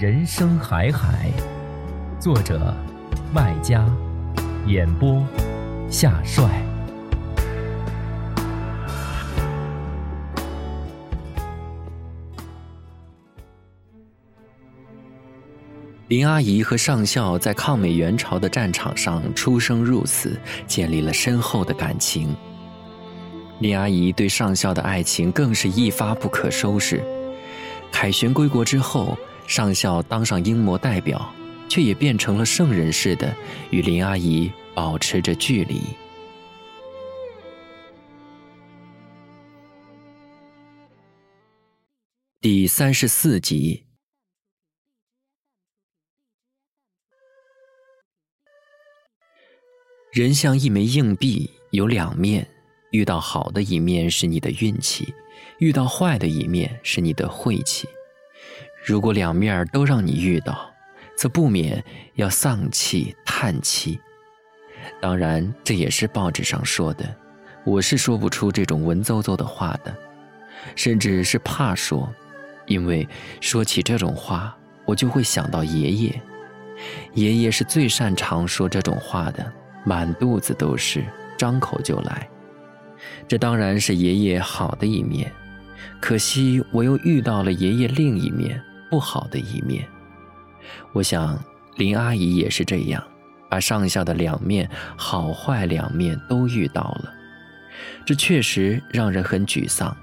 人生海海，作者麦家，演播夏帅。林阿姨和上校在抗美援朝的战场上出生入死，建立了深厚的感情。林阿姨对上校的爱情更是一发不可收拾。凯旋归国之后。上校当上英模代表，却也变成了圣人似的，与林阿姨保持着距离。第三十四集，人像一枚硬币，有两面，遇到好的一面是你的运气，遇到坏的一面是你的晦气。如果两面都让你遇到，则不免要丧气叹气。当然，这也是报纸上说的，我是说不出这种文绉绉的话的，甚至是怕说，因为说起这种话，我就会想到爷爷。爷爷是最擅长说这种话的，满肚子都是，张口就来。这当然是爷爷好的一面，可惜我又遇到了爷爷另一面。不好的一面，我想林阿姨也是这样，把上下的两面好坏两面都遇到了，这确实让人很沮丧。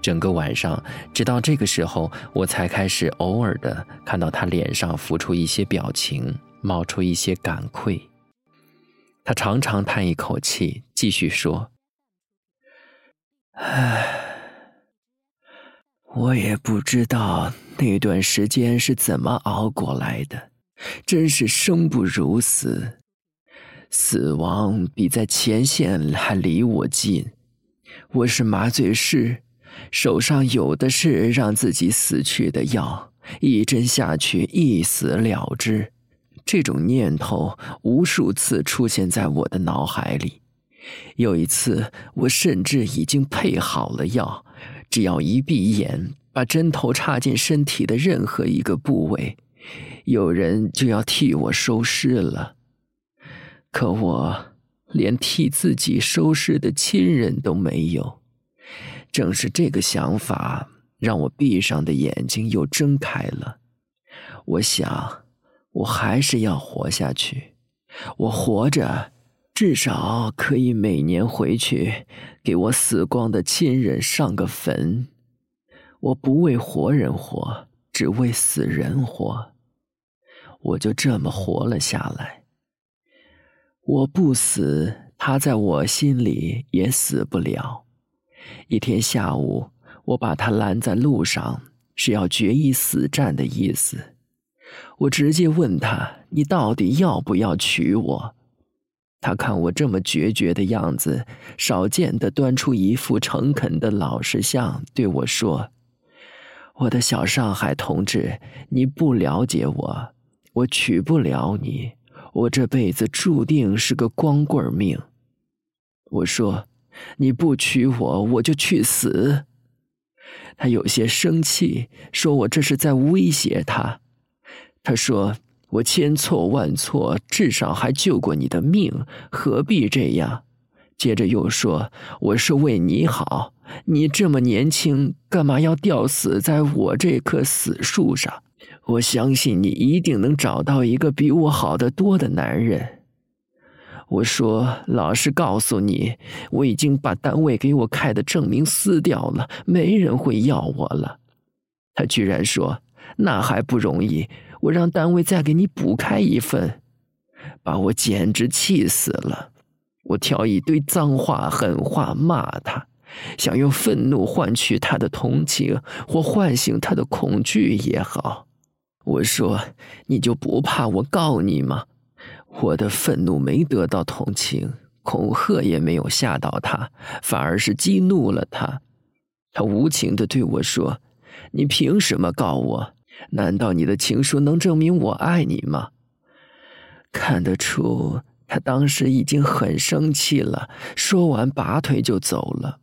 整个晚上，直到这个时候，我才开始偶尔的看到他脸上浮出一些表情，冒出一些感愧。他长长叹一口气，继续说：“唉。”我也不知道那段时间是怎么熬过来的，真是生不如死，死亡比在前线还离我近。我是麻醉师，手上有的是让自己死去的药，一针下去一死了之。这种念头无数次出现在我的脑海里。有一次，我甚至已经配好了药。只要一闭眼，把针头插进身体的任何一个部位，有人就要替我收尸了。可我连替自己收尸的亲人都没有。正是这个想法，让我闭上的眼睛又睁开了。我想，我还是要活下去。我活着。至少可以每年回去给我死光的亲人上个坟。我不为活人活，只为死人活。我就这么活了下来。我不死，他在我心里也死不了。一天下午，我把他拦在路上，是要决一死战的意思。我直接问他：“你到底要不要娶我？”他看我这么决绝的样子，少见的端出一副诚恳的老实相，对我说：“我的小上海同志，你不了解我，我娶不了你，我这辈子注定是个光棍命。”我说：“你不娶我，我就去死。”他有些生气，说我这是在威胁他。他说。我千错万错，至少还救过你的命，何必这样？接着又说：“我是为你好，你这么年轻，干嘛要吊死在我这棵死树上？”我相信你一定能找到一个比我好得多的男人。我说：“老实告诉你，我已经把单位给我开的证明撕掉了，没人会要我了。”他居然说：“那还不容易，我让单位再给你补开一份。”把我简直气死了！我挑一堆脏话、狠话骂他，想用愤怒换取他的同情，或唤醒他的恐惧也好。我说：“你就不怕我告你吗？”我的愤怒没得到同情，恐吓也没有吓到他，反而是激怒了他。他无情的对我说：“你凭什么告我？难道你的情书能证明我爱你吗？”看得出他当时已经很生气了，说完拔腿就走了。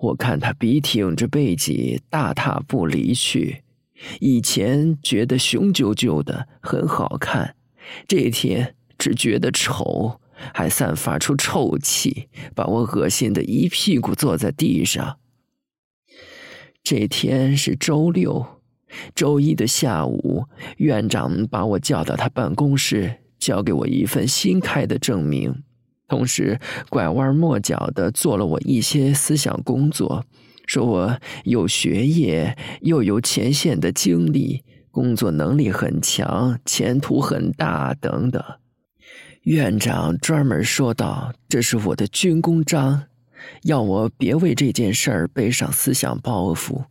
我看他笔挺着背脊，大踏步离去。以前觉得雄赳赳的很好看，这天只觉得丑，还散发出臭气，把我恶心的一屁股坐在地上。这天是周六，周一的下午，院长把我叫到他办公室。交给我一份新开的证明，同时拐弯抹角的做了我一些思想工作，说我有学业又有前线的经历，工作能力很强，前途很大等等。院长专门说道：“这是我的军功章，要我别为这件事儿背上思想包袱。”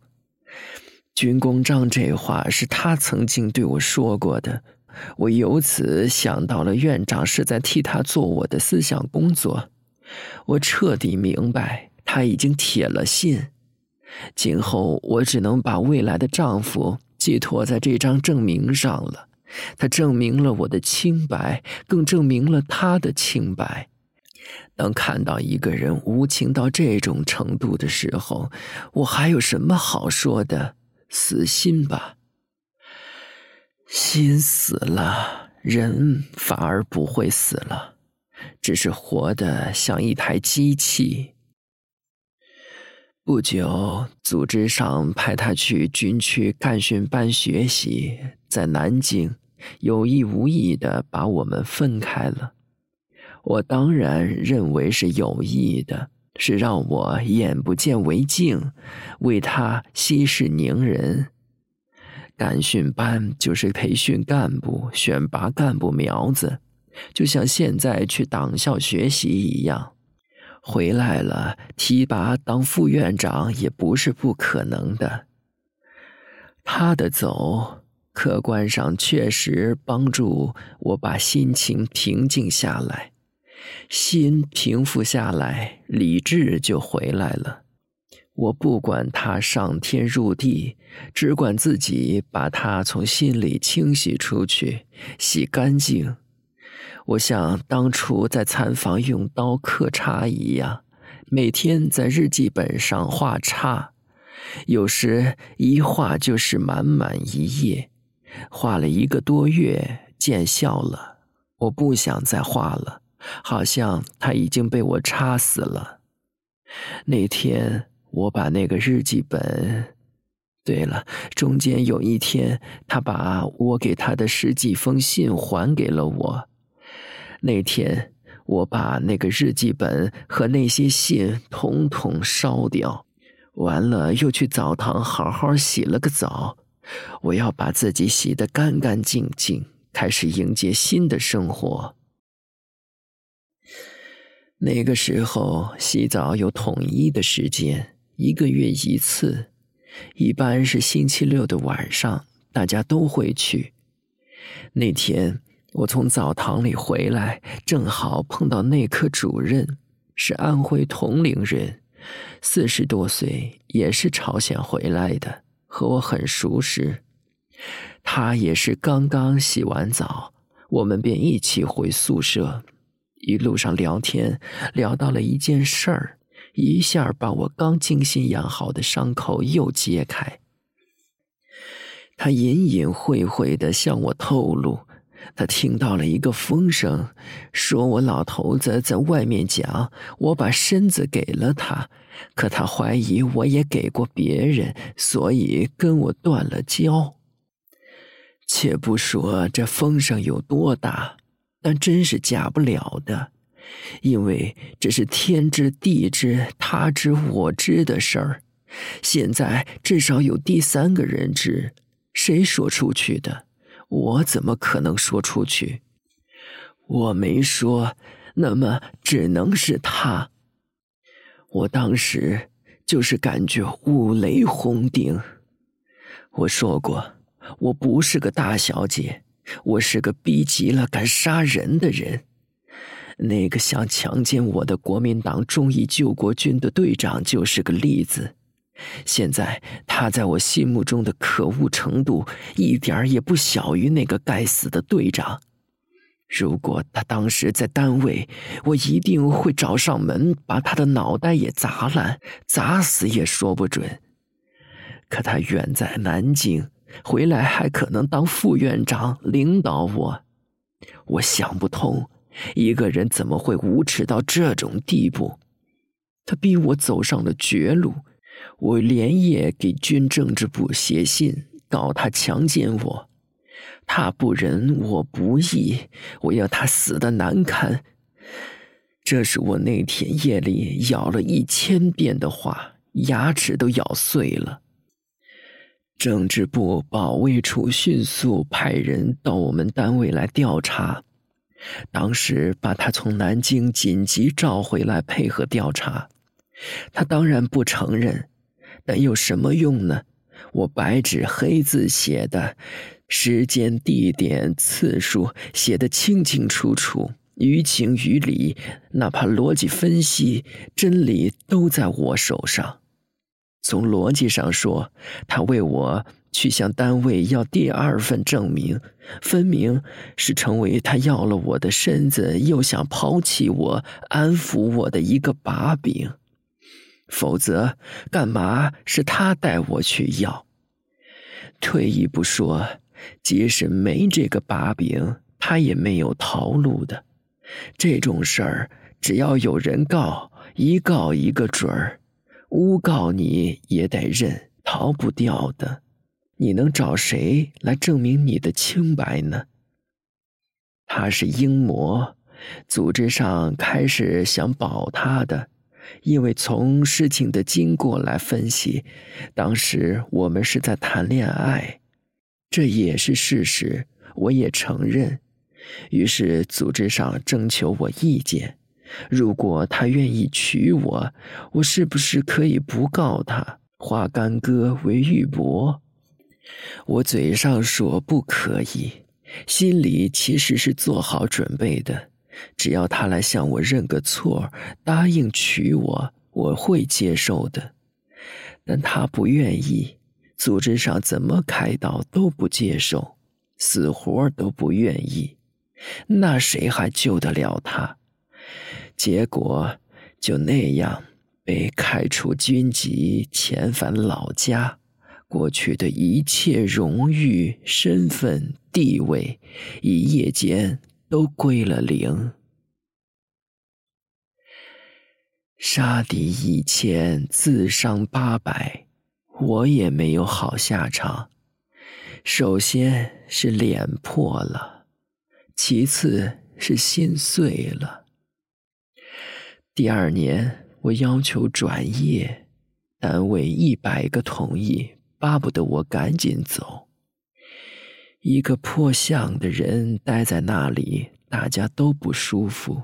军功章这话是他曾经对我说过的。我由此想到了院长是在替他做我的思想工作，我彻底明白他已经铁了心，今后我只能把未来的丈夫寄托在这张证明上了。他证明了我的清白，更证明了他的清白。当看到一个人无情到这种程度的时候，我还有什么好说的？死心吧。心死了，人反而不会死了，只是活得像一台机器。不久，组织上派他去军区干训班学习，在南京，有意无意的把我们分开了。我当然认为是有意的，是让我眼不见为净，为他息事宁人。干训班就是培训干部、选拔干部苗子，就像现在去党校学习一样。回来了，提拔当副院长也不是不可能的。他的走，客观上确实帮助我把心情平静下来，心平复下来，理智就回来了。我不管他上天入地，只管自己把他从心里清洗出去，洗干净。我像当初在餐房用刀刻叉一样，每天在日记本上画叉，有时一画就是满满一页，画了一个多月，见效了。我不想再画了，好像他已经被我插死了。那天。我把那个日记本，对了，中间有一天，他把我给他的十几封信还给了我。那天，我把那个日记本和那些信统统烧掉，完了又去澡堂好好洗了个澡。我要把自己洗得干干净净，开始迎接新的生活。那个时候，洗澡有统一的时间。一个月一次，一般是星期六的晚上，大家都会去。那天我从澡堂里回来，正好碰到内科主任，是安徽铜陵人，四十多岁，也是朝鲜回来的，和我很熟识。他也是刚刚洗完澡，我们便一起回宿舍，一路上聊天，聊到了一件事儿。一下把我刚精心养好的伤口又揭开。他隐隐晦晦的向我透露，他听到了一个风声，说我老头子在外面讲我把身子给了他，可他怀疑我也给过别人，所以跟我断了交。且不说这风声有多大，但真是假不了的，因为这是天知地知他知我知的事儿。现在至少有第三个人知，谁说出去的？我怎么可能说出去？我没说，那么只能是他。我当时就是感觉五雷轰顶。我说过，我不是个大小姐，我是个逼急了敢杀人的人。那个想强奸我的国民党忠义救国军的队长就是个例子。现在他在我心目中的可恶程度，一点也不小于那个该死的队长。如果他当时在单位，我一定会找上门，把他的脑袋也砸烂，砸死也说不准。可他远在南京，回来还可能当副院长，领导我。我想不通，一个人怎么会无耻到这种地步？他逼我走上了绝路。我连夜给军政治部写信，告他强奸我。他不仁，我不义，我要他死的难堪。这是我那天夜里咬了一千遍的话，牙齿都咬碎了。政治部保卫处迅速派人到我们单位来调查，当时把他从南京紧急召回来配合调查，他当然不承认，但有什么用呢？我白纸黑字写的。时间、地点、次数写得清清楚楚，于情于理，哪怕逻辑分析，真理都在我手上。从逻辑上说，他为我去向单位要第二份证明，分明是成为他要了我的身子，又想抛弃我、安抚我的一个把柄。否则，干嘛是他带我去要？退一步说。即使没这个把柄，他也没有逃路的。这种事儿，只要有人告，一告一个准儿，诬告你也得认，逃不掉的。你能找谁来证明你的清白呢？他是英模，组织上开始想保他的，因为从事情的经过来分析，当时我们是在谈恋爱。这也是事实，我也承认。于是组织上征求我意见，如果他愿意娶我，我是不是可以不告他，化干戈为玉帛？我嘴上说不可以，心里其实是做好准备的。只要他来向我认个错，答应娶我，我会接受的。但他不愿意。组织上怎么开导都不接受，死活都不愿意，那谁还救得了他？结果就那样被开除军籍，遣返老家，过去的一切荣誉、身份、地位，一夜间都归了零。杀敌一千，自伤八百。我也没有好下场，首先是脸破了，其次是心碎了。第二年我要求转业，单位一百个同意，巴不得我赶紧走。一个破相的人待在那里，大家都不舒服。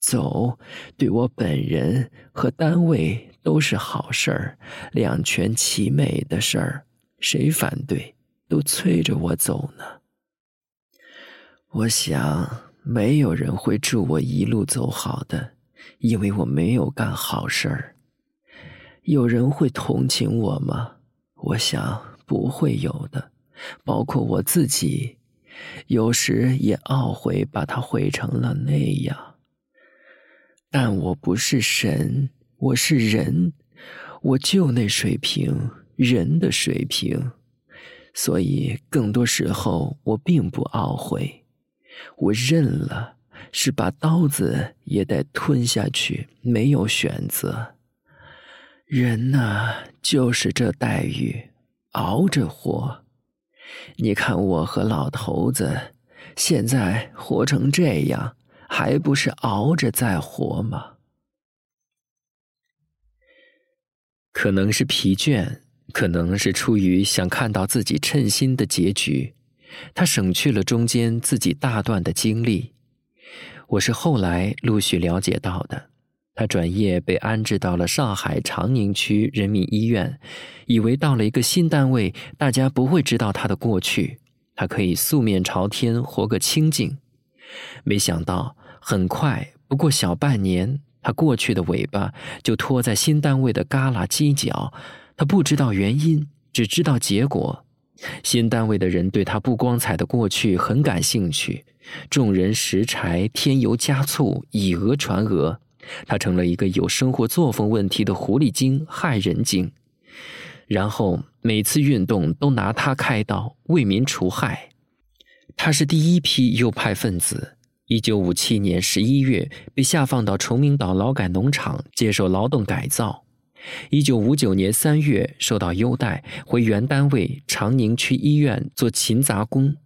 走，对我本人和单位都是好事儿，两全其美的事儿，谁反对？都催着我走呢。我想，没有人会祝我一路走好的，因为我没有干好事儿。有人会同情我吗？我想不会有的，包括我自己，有时也懊悔把它毁成了那样。但我不是神，我是人，我就那水平，人的水平，所以更多时候我并不懊悔，我认了，是把刀子也得吞下去，没有选择。人呐，就是这待遇，熬着活，你看我和老头子，现在活成这样，还不是熬着在活吗？可能是疲倦，可能是出于想看到自己称心的结局，他省去了中间自己大段的经历。我是后来陆续了解到的。他转业被安置到了上海长宁区人民医院，以为到了一个新单位，大家不会知道他的过去，他可以素面朝天，活个清静。没想到，很快不过小半年，他过去的尾巴就拖在新单位的旮旯犄角。他不知道原因，只知道结果。新单位的人对他不光彩的过去很感兴趣，众人拾柴添油加醋，以讹传讹。他成了一个有生活作风问题的狐狸精、害人精，然后每次运动都拿他开刀，为民除害。他是第一批右派分子。一九五七年十一月被下放到崇明岛劳改农场接受劳动改造。一九五九年三月受到优待，回原单位长宁区医院做勤杂工，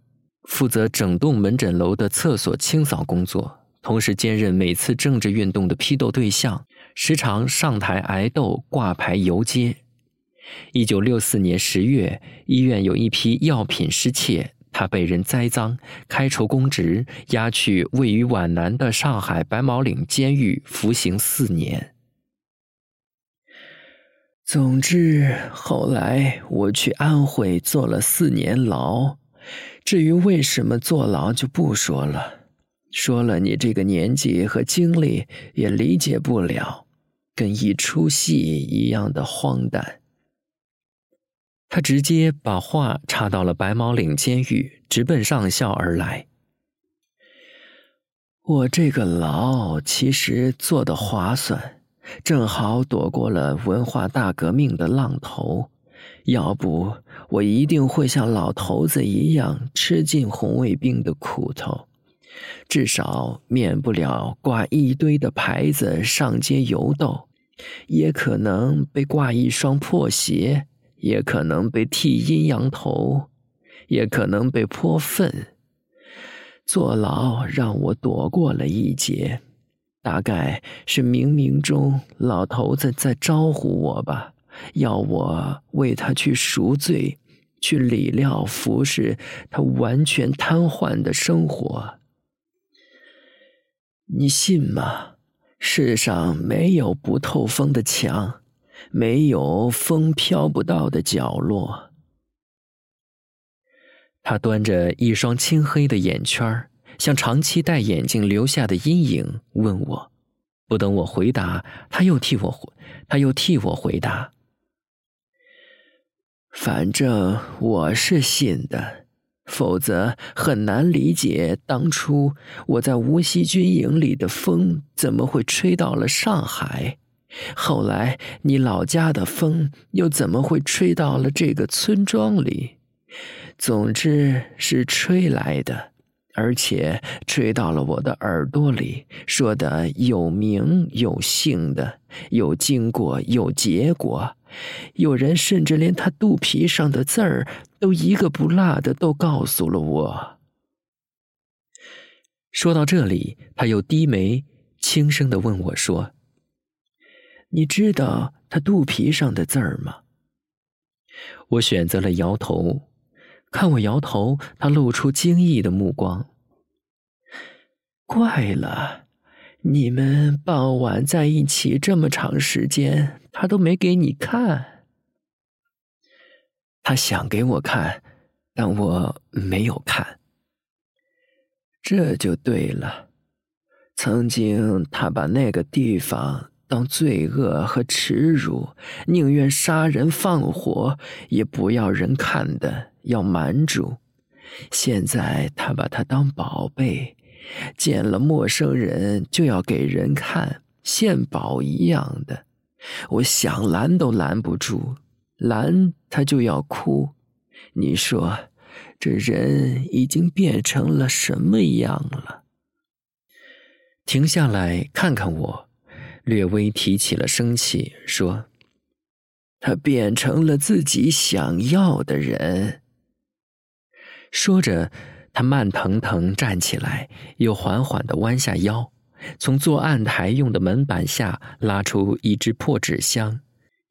负责整栋门诊楼的厕所清扫工作。同时兼任每次政治运动的批斗对象，时常上台挨斗、挂牌游街。一九六四年十月，医院有一批药品失窃，他被人栽赃，开除公职，押去位于皖南的上海白毛岭监狱服刑四年。总之，后来我去安徽坐了四年牢。至于为什么坐牢，就不说了。说了，你这个年纪和经历也理解不了，跟一出戏一样的荒诞。他直接把话插到了白毛岭监狱，直奔上校而来。我这个牢其实做的划算，正好躲过了文化大革命的浪头，要不我一定会像老头子一样吃尽红卫兵的苦头。至少免不了挂一堆的牌子上街游斗，也可能被挂一双破鞋，也可能被剃阴阳头，也可能被泼粪。坐牢让我躲过了一劫，大概是冥冥中老头子在招呼我吧，要我为他去赎罪，去理疗服侍他完全瘫痪的生活。你信吗？世上没有不透风的墙，没有风飘不到的角落。他端着一双青黑的眼圈像长期戴眼镜留下的阴影，问我。不等我回答，他又替我回，他又替我回答。反正我是信的。否则很难理解当初我在无锡军营里的风怎么会吹到了上海，后来你老家的风又怎么会吹到了这个村庄里？总之是吹来的，而且吹到了我的耳朵里，说的有名有姓的，有经过有结果。有人甚至连他肚皮上的字儿都一个不落的都告诉了我。说到这里，他又低眉，轻声的问我说：“你知道他肚皮上的字儿吗？”我选择了摇头。看我摇头，他露出惊异的目光。怪了，你们傍晚在一起这么长时间。他都没给你看，他想给我看，但我没有看。这就对了。曾经他把那个地方当罪恶和耻辱，宁愿杀人放火也不要人看的，要瞒住。现在他把它当宝贝，见了陌生人就要给人看，献宝一样的。我想拦都拦不住，拦他就要哭。你说，这人已经变成了什么样了？停下来看看我，略微提起了生气，说：“他变成了自己想要的人。”说着，他慢腾腾站起来，又缓缓地弯下腰，从作案台用的门板下拉出一只破纸箱，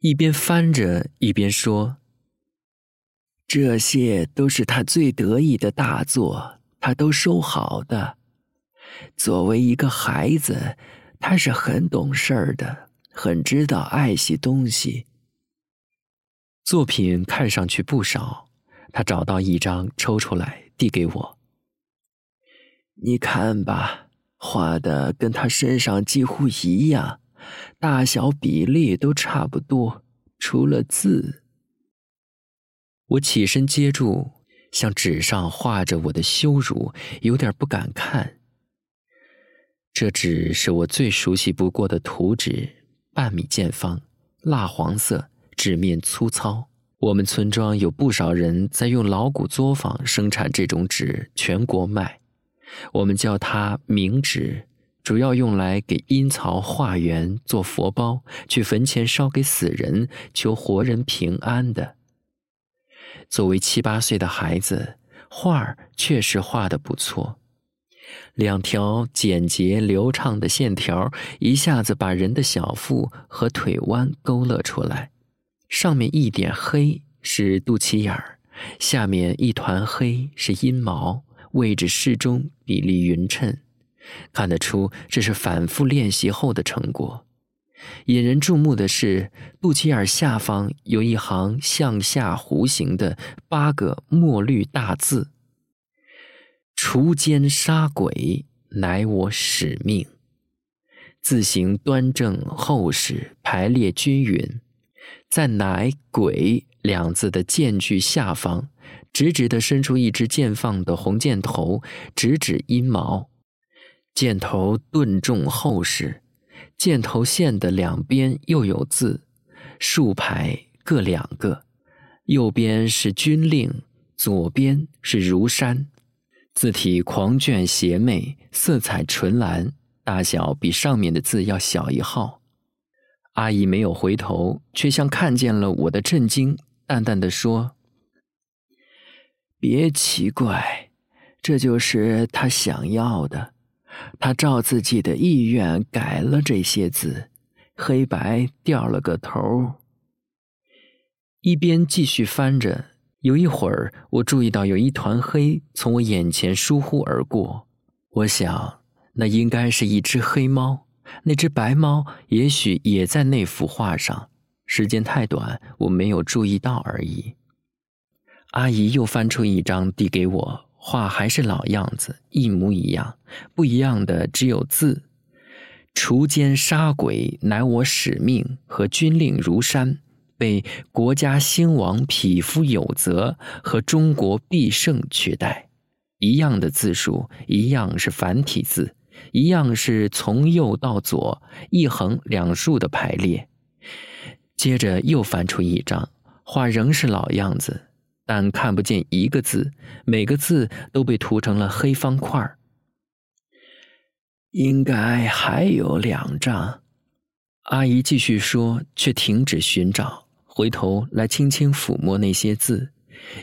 一边翻着一边说：“这些都是他最得意的大作，他都收好的。作为一个孩子，他是很懂事儿的，很知道爱惜东西。作品看上去不少。”他找到一张，抽出来递给我。你看吧，画的跟他身上几乎一样，大小比例都差不多，除了字。我起身接住，向纸上画着我的羞辱，有点不敢看。这纸是我最熟悉不过的图纸，半米见方，蜡黄色，纸面粗糙。我们村庄有不少人在用老古作坊生产这种纸，全国卖。我们叫它冥纸，主要用来给阴曹化缘、做佛包，去坟前烧给死人，求活人平安的。作为七八岁的孩子，画儿确实画的不错，两条简洁流畅的线条一下子把人的小腹和腿弯勾勒出来。上面一点黑是肚脐眼儿，下面一团黑是阴毛，位置适中，比例匀称，看得出这是反复练习后的成果。引人注目的是，肚脐眼下方有一行向下弧形的八个墨绿大字：“锄奸杀鬼，乃我使命。”字形端正厚实，排列均匀。在“乃鬼”两字的间距下方，直直地伸出一只剑放的红箭头，直指阴毛。箭头钝重厚实，箭头线的两边又有字，竖排各两个，右边是军令，左边是如山。字体狂卷邪魅，色彩纯蓝，大小比上面的字要小一号。阿姨没有回头，却像看见了我的震惊，淡淡的说：“别奇怪，这就是他想要的。他照自己的意愿改了这些字，黑白掉了个头。”一边继续翻着，有一会儿，我注意到有一团黑从我眼前疏忽而过。我想，那应该是一只黑猫。那只白猫也许也在那幅画上，时间太短，我没有注意到而已。阿姨又翻出一张递给我，画还是老样子，一模一样，不一样的只有字：“锄奸杀鬼，乃我使命。”和“军令如山，被国家兴亡，匹夫有责”和“中国必胜”取代，一样的字数，一样是繁体字。一样是从右到左一横两竖的排列，接着又翻出一张画，仍是老样子，但看不见一个字，每个字都被涂成了黑方块儿。应该还有两张，阿姨继续说，却停止寻找，回头来轻轻抚摸那些字，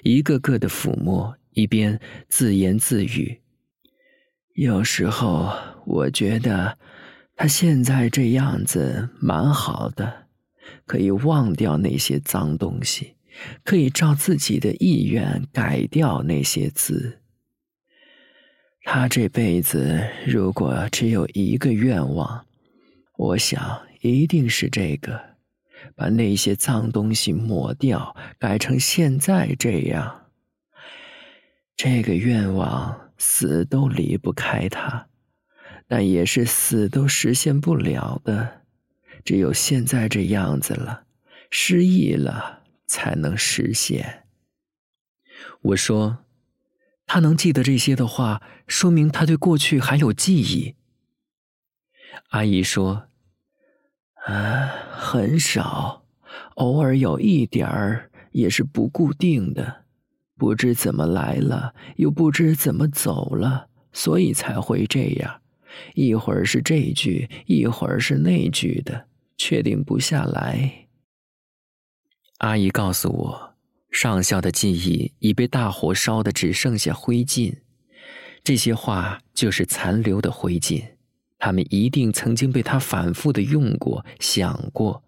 一个个的抚摸，一边自言自语。有时候我觉得他现在这样子蛮好的，可以忘掉那些脏东西，可以照自己的意愿改掉那些字。他这辈子如果只有一个愿望，我想一定是这个：把那些脏东西抹掉，改成现在这样。这个愿望。死都离不开他，但也是死都实现不了的。只有现在这样子了，失忆了，才能实现。我说，他能记得这些的话，说明他对过去还有记忆。阿姨说：“啊，很少，偶尔有一点儿，也是不固定的。”不知怎么来了，又不知怎么走了，所以才会这样。一会儿是这句，一会儿是那句的，确定不下来。阿姨告诉我，上校的记忆已被大火烧得只剩下灰烬，这些话就是残留的灰烬，他们一定曾经被他反复的用过、想过，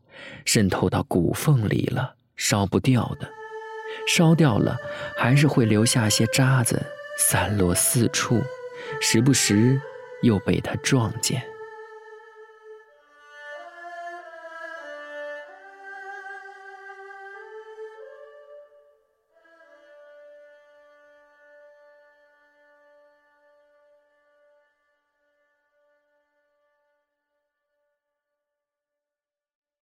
渗透到骨缝里了，烧不掉的，烧掉了还是会留下些渣子，散落四处，时不时又被他撞见。